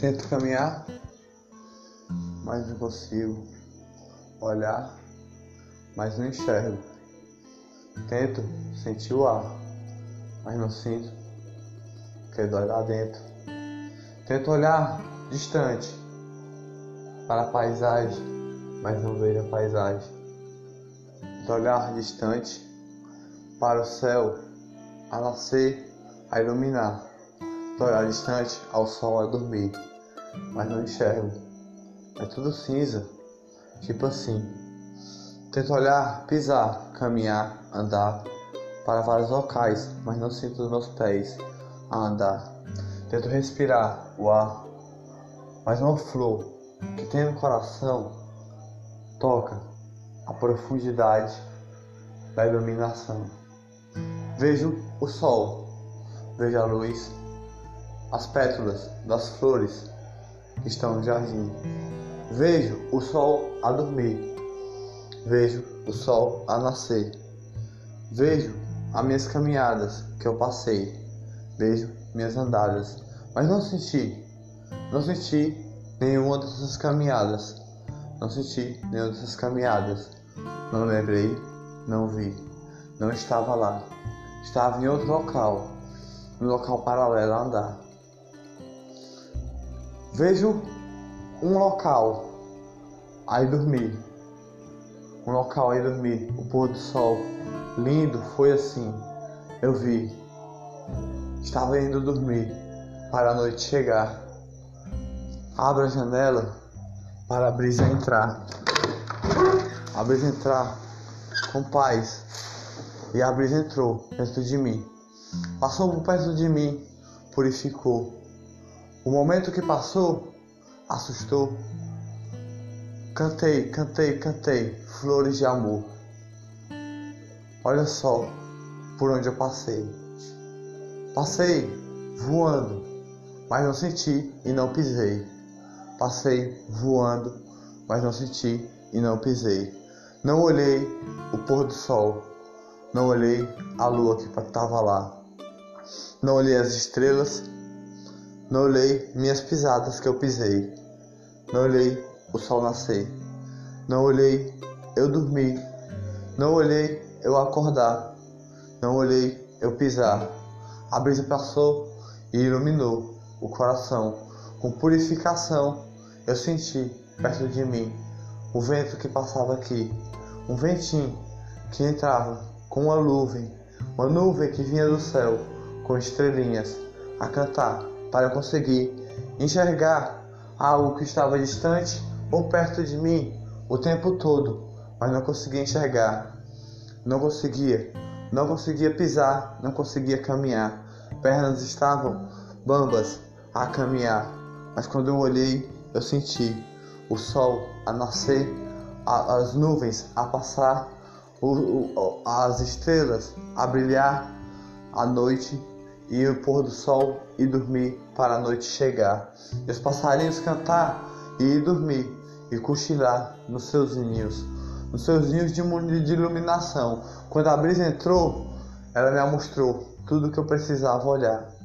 Tento caminhar, mas não consigo. Olhar, mas não enxergo. Tento sentir o ar, mas não sinto, dói lá dentro. Tento olhar distante para a paisagem, mas não vejo a paisagem. Tento olhar distante para o céu a nascer, a iluminar. Olhar distante ao sol a dormir, mas não enxergo. É tudo cinza, tipo assim. Tento olhar, pisar, caminhar, andar para vários locais, mas não sinto os meus pés a andar. Tento respirar o ar, mas uma flor que tem no coração toca a profundidade da iluminação. Vejo o sol, vejo a luz, as pétalas das flores que estão no jardim. Vejo o sol a dormir, vejo o sol a nascer. Vejo as minhas caminhadas que eu passei, vejo minhas andadas, mas não senti, não senti nenhuma dessas caminhadas, não senti nenhuma dessas caminhadas, não lembrei, não vi, não estava lá, estava em outro local, um local paralelo a andar. Vejo um local, aí dormi, um local aí dormir, o pôr do sol lindo foi assim. Eu vi. Estava indo dormir para a noite chegar. Abra a janela para a brisa entrar. A brisa entrar com paz. E a brisa entrou perto de mim. Passou por perto de mim, purificou. O momento que passou assustou. Cantei, cantei, cantei flores de amor. Olha só por onde eu passei. Passei voando, mas não senti e não pisei. Passei voando, mas não senti e não pisei. Não olhei o pôr do sol, não olhei a lua que estava lá. Não olhei as estrelas, não olhei minhas pisadas que eu pisei. Não olhei o sol nascer. Não olhei eu dormir. Não olhei eu acordar. Não olhei eu pisar. A brisa passou e iluminou o coração. Com purificação eu senti perto de mim o vento que passava aqui. Um ventinho que entrava com uma nuvem. Uma nuvem que vinha do céu com estrelinhas a cantar para conseguir enxergar algo que estava distante ou perto de mim o tempo todo, mas não conseguia enxergar. Não conseguia, não conseguia pisar, não conseguia caminhar. Pernas estavam bambas a caminhar, mas quando eu olhei, eu senti o sol a nascer, a, as nuvens a passar, o, o, as estrelas a brilhar, a noite e o pôr do sol e dormir para a noite chegar, e os passarinhos cantar e dormir e cochilar nos seus ninhos, nos seus ninhos de, de iluminação. Quando a brisa entrou, ela me mostrou tudo o que eu precisava olhar.